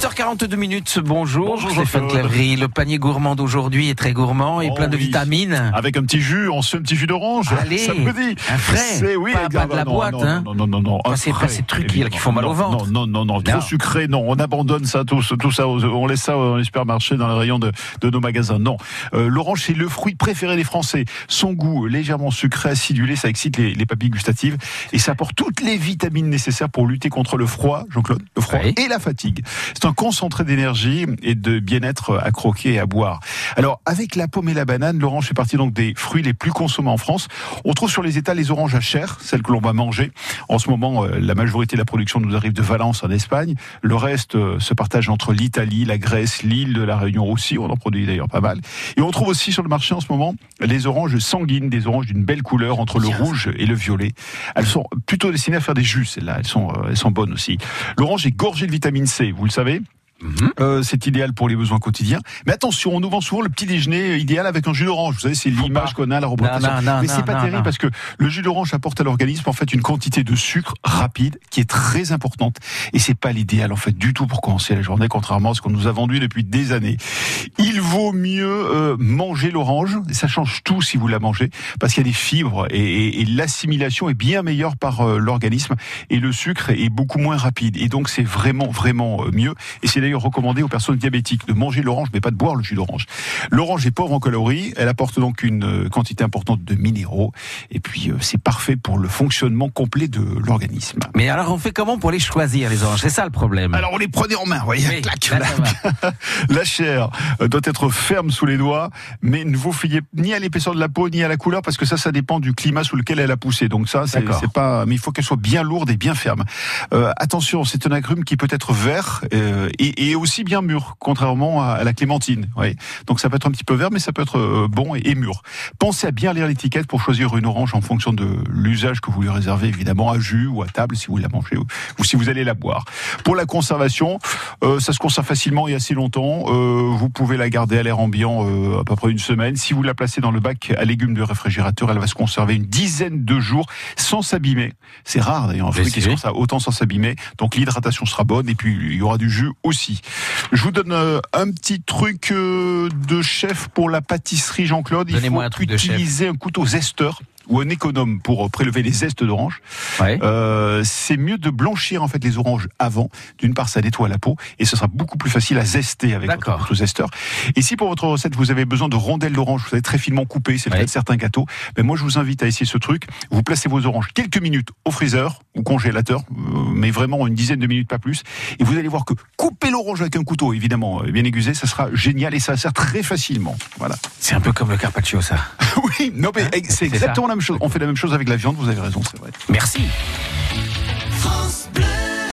8h42 minutes, bonjour, Bonjour, Stéphane. Cléry. Le panier gourmand d'aujourd'hui est très gourmand et Oh plein de oui. vitamines. Avec un petit jus, on se fait un petit jus d'orange. Allez, ça me dit. un frais, C'est oui, pas- pas de la non, boîte, non, hein. Non, non, non, non. Pas un ces- pas ces trucs qui- font mal au ventre. Non, non, non, trop sucré, non. On abandonne ça, tout, tout ça. On laisse ça dans les supermarchés, dans les rayons de, de nos magasins. Non. Euh, L'orange, c'est le fruit préféré des Français. Son goût légèrement sucré, acidulé, ça excite les, les papilles gustatives et ça apporte toutes les vitamines nécessaires pour lutter contre le froid, Jean-Claude, le froid Oui. et la fatigue. C'est un concentré d'énergie et de bien-être à croquer et à boire. Alors, avec la pomme et la banane, l'orange fait partie donc des fruits les plus consommés en France. On trouve sur les étals les oranges à chair, celles que l'on va manger. En ce moment, euh, la majorité de la production nous arrive de Valence en Espagne. Le reste euh, se partage entre l'Italie, la Grèce, l'île de la Réunion aussi. On en produit d'ailleurs pas mal. Et on trouve aussi sur le marché en ce moment les oranges sanguines, des oranges d'une belle couleur entre le rouge et le violet. Elles sont plutôt destinées à faire des jus, celles-là. Elles sont, euh, elles sont bonnes aussi. L'orange est gorgée de vitamine C, vous le savez. Mhm. Euh, c'est idéal pour les besoins quotidiens. Mais attention, on nous vend souvent le petit déjeuner idéal avec un jus d'orange. Vous savez, c'est l'image qu'on a à la représentation. Non, non, non, Mais c'est pas terrible parce que le jus d'orange apporte à l'organisme en fait une quantité de sucre rapide qui est très importante et c'est pas l'idéal en fait du tout pour commencer la journée, contrairement à ce qu'on nous a vendu depuis des années. Il vaut mieux euh, manger l'orange, ça change tout si vous la mangez, parce qu'il y a des fibres et, et- et l'assimilation est bien meilleure par euh, l'organisme et le sucre est beaucoup moins rapide. Et donc c'est vraiment vraiment euh, mieux. Et c'est d'ailleurs recommandé aux personnes diabétiques de manger l'orange, mais pas de boire le jus d'orange. L'orange est pauvre en calories, elle apporte donc une euh, quantité importante de minéraux, et puis euh, c'est parfait pour le fonctionnement complet de l'organisme. Mais alors on fait comment pour les choisir les oranges? C'est ça le problème. Alors on les prenait en main, vous voyez, Oui, clac, la chair euh, doit être ferme sous les doigts, mais ne vous fiez ni à l'épaisseur de la peau ni à la couleur parce que ça, ça dépend du climat sous lequel elle a poussé. Donc ça, c'est pas. Mais il faut qu'elle soit bien lourde et bien ferme. Euh, attention, c'est un agrume qui peut être vert euh, et, et aussi bien mûr, contrairement à, à la clémentine. Donc ça peut être un petit peu vert, mais ça peut être euh, bon et, et mûr. Pensez à bien lire l'étiquette pour choisir une orange en fonction de l'usage que vous lui réservez, évidemment à jus ou à table si vous la mangez ou, ou si vous allez la boire. Pour la conservation, euh, ça se conserve facilement et assez longtemps. Euh, vous pouvez la garder à l'air ambiant euh, à peu près une semaine. Si vous la placez dans le bac à légumes de réfrigérateur, elle va se conserver une dizaine de jours sans s'abîmer. C'est rare d'ailleurs un fruit qui se conserve autant sans s'abîmer. Donc l'hydratation sera bonne et puis il y aura du jus aussi. Je vous donne euh, un petit truc euh, de chef pour la pâtisserie Jean-Claude. Il faut un utiliser un couteau zesteur ou un économe pour prélever les zestes d'orange. Ouais. Euh, c'est mieux de blanchir en fait les oranges avant. D'une part, ça nettoie la peau et ce sera beaucoup plus facile à zester avec votre zesteur. Et si pour votre recette vous avez besoin de rondelles d'orange, vous savez très finement coupées, c'est le Ouais. cas de certains gâteaux, ben moi je vous invite à essayer ce truc. Vous placez vos oranges quelques minutes au freezer ou congélateur, euh, mais vraiment une dizaine de minutes pas plus, et vous allez voir que couper l'orange avec un couteau, évidemment euh, bien aiguisé, ça sera génial et ça sert très facilement. Voilà. C'est un peu comme le carpaccio ça. oui, non mais Hein c'est exactement la même chose. On fait la même chose avec la viande, vous avez raison, c'est vrai. Merci. France Bleu.